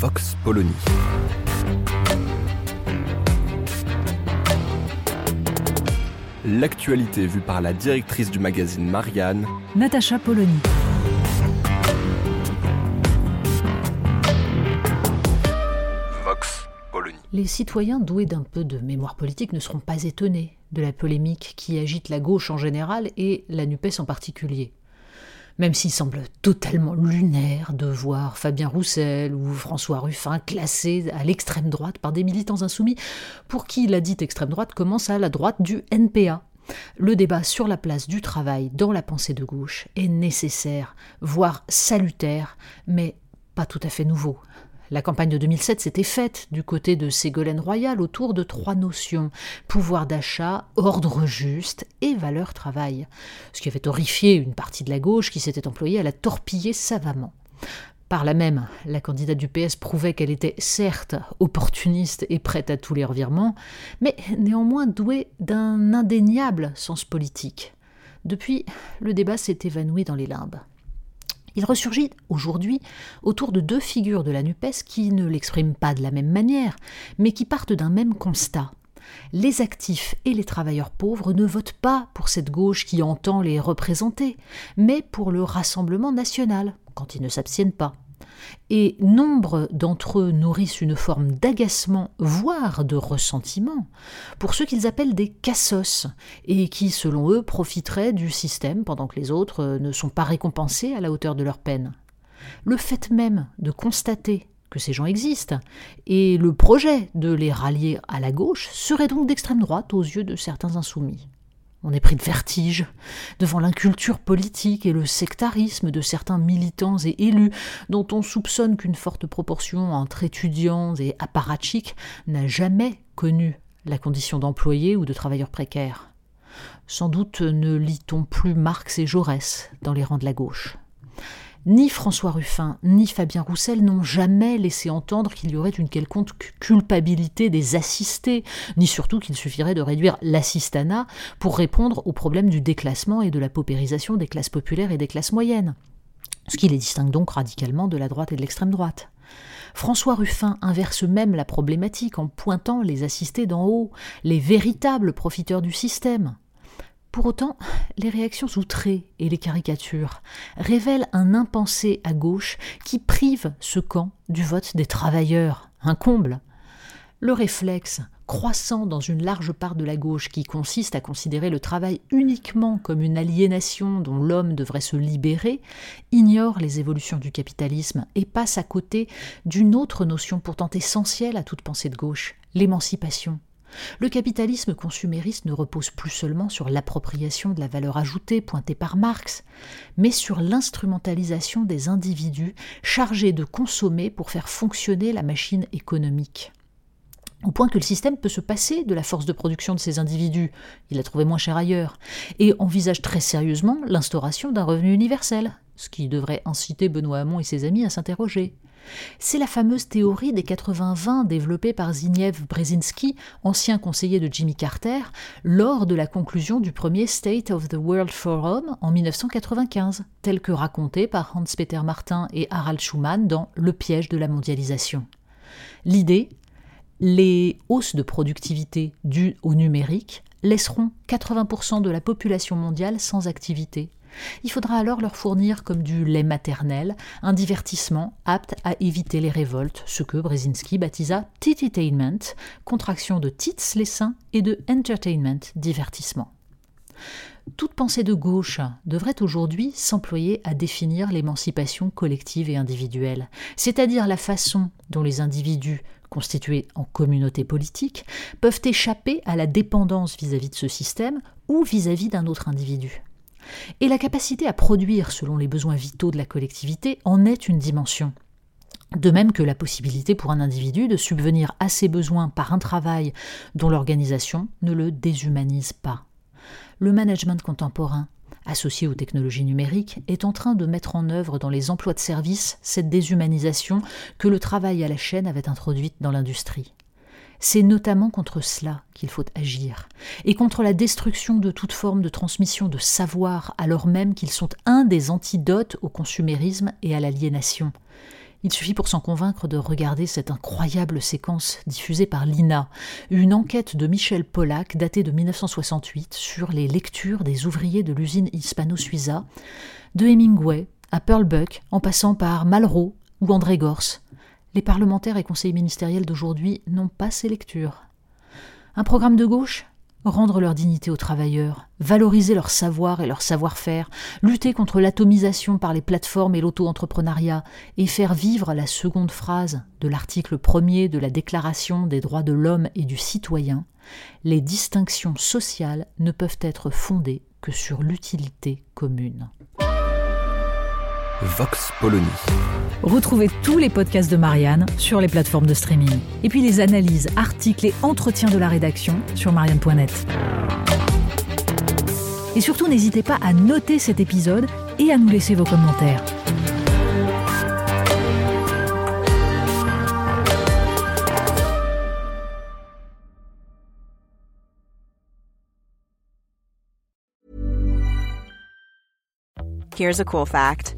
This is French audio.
Vox Polony. L'actualité vue par la directrice du magazine Marianne, Natacha Polony. Vox Polony. Les citoyens doués d'un peu de mémoire politique ne seront pas étonnés de la polémique qui agite la gauche en général et la NUPES en particulier. Même s'il semble totalement lunaire de voir Fabien Roussel ou François Ruffin classés à l'extrême droite par des militants insoumis, pour qui la dite extrême droite commence à la droite du NPA. Le débat sur la place du travail dans la pensée de gauche est nécessaire, voire salutaire, mais pas tout à fait nouveau. La campagne de 2007 s'était faite du côté de Ségolène Royal autour de trois notions pouvoir d'achat, ordre juste et valeur travail, ce qui avait horrifié une partie de la gauche qui s'était employée à la torpiller savamment. Par là même, la candidate du PS prouvait qu'elle était certes opportuniste et prête à tous les revirements, mais néanmoins douée d'un indéniable sens politique. Depuis, le débat s'est évanoui dans les limbes. Il ressurgit aujourd'hui autour de deux figures de la NUPES qui ne l'expriment pas de la même manière, mais qui partent d'un même constat. Les actifs et les travailleurs pauvres ne votent pas pour cette gauche qui entend les représenter, mais pour le Rassemblement national, quand ils ne s'abstiennent pas. Et nombre d'entre eux nourrissent une forme d'agacement, voire de ressentiment, pour ceux qu'ils appellent des cassos, et qui, selon eux, profiteraient du système pendant que les autres ne sont pas récompensés à la hauteur de leur peine. Le fait même de constater que ces gens existent, et le projet de les rallier à la gauche serait donc d'extrême droite aux yeux de certains insoumis. On est pris de vertige devant l'inculture politique et le sectarisme de certains militants et élus dont on soupçonne qu'une forte proportion entre étudiants et apparatchiks n'a jamais connu la condition d'employé ou de travailleur précaire. Sans doute ne lit-on plus Marx et Jaurès dans les rangs de la gauche. Ni François Ruffin ni Fabien Roussel n'ont jamais laissé entendre qu'il y aurait une quelconque culpabilité des assistés, ni surtout qu'il suffirait de réduire l'assistanat pour répondre au problème du déclassement et de la paupérisation des classes populaires et des classes moyennes. Ce qui les distingue donc radicalement de la droite et de l'extrême droite. François Ruffin inverse même la problématique en pointant les assistés d'en haut, les véritables profiteurs du système. Pour autant, les réactions outrées et les caricatures révèlent un impensé à gauche qui prive ce camp du vote des travailleurs, un comble. Le réflexe, croissant dans une large part de la gauche qui consiste à considérer le travail uniquement comme une aliénation dont l'homme devrait se libérer, ignore les évolutions du capitalisme et passe à côté d'une autre notion pourtant essentielle à toute pensée de gauche, l'émancipation. Le capitalisme consumériste ne repose plus seulement sur l'appropriation de la valeur ajoutée pointée par Marx, mais sur l'instrumentalisation des individus chargés de consommer pour faire fonctionner la machine économique. Au point que le système peut se passer de la force de production de ces individus, il a trouvé moins cher ailleurs, et envisage très sérieusement l'instauration d'un revenu universel, ce qui devrait inciter Benoît Hamon et ses amis à s'interroger. C'est la fameuse théorie des 80-20 développée par Zbigniew Brzezinski, ancien conseiller de Jimmy Carter, lors de la conclusion du premier State of the World Forum en 1995, tel que raconté par Hans-Peter Martin et Harald Schumann dans Le piège de la mondialisation. L'idée les hausses de productivité dues au numérique laisseront 80% de la population mondiale sans activité. Il faudra alors leur fournir comme du lait maternel un divertissement apte à éviter les révoltes, ce que Brzezinski baptisa Tititainment, contraction de tits les seins et de entertainment, divertissement. Toute pensée de gauche devrait aujourd'hui s'employer à définir l'émancipation collective et individuelle, c'est-à-dire la façon dont les individus constitués en communauté politique peuvent échapper à la dépendance vis-à-vis de ce système ou vis-à-vis d'un autre individu. Et la capacité à produire selon les besoins vitaux de la collectivité en est une dimension. De même que la possibilité pour un individu de subvenir à ses besoins par un travail dont l'organisation ne le déshumanise pas. Le management contemporain, associé aux technologies numériques, est en train de mettre en œuvre dans les emplois de service cette déshumanisation que le travail à la chaîne avait introduite dans l'industrie. C'est notamment contre cela qu'il faut agir, et contre la destruction de toute forme de transmission de savoir, alors même qu'ils sont un des antidotes au consumérisme et à l'aliénation. Il suffit pour s'en convaincre de regarder cette incroyable séquence diffusée par l'INA, une enquête de Michel Pollack datée de 1968 sur les lectures des ouvriers de l'usine Hispano-Suiza, de Hemingway à Pearl Buck, en passant par Malraux ou André Gorce. Les parlementaires et conseillers ministériels d'aujourd'hui n'ont pas ces lectures. Un programme de gauche? Rendre leur dignité aux travailleurs, valoriser leur savoir et leur savoir-faire, lutter contre l'atomisation par les plateformes et l'auto-entrepreneuriat, et faire vivre la seconde phrase de l'article premier de la Déclaration des droits de l'homme et du citoyen, les distinctions sociales ne peuvent être fondées que sur l'utilité commune. Vox Polony. Retrouvez tous les podcasts de Marianne sur les plateformes de streaming. Et puis les analyses, articles et entretiens de la rédaction sur marianne.net. Et surtout, n'hésitez pas à noter cet épisode et à nous laisser vos commentaires. Here's a cool fact.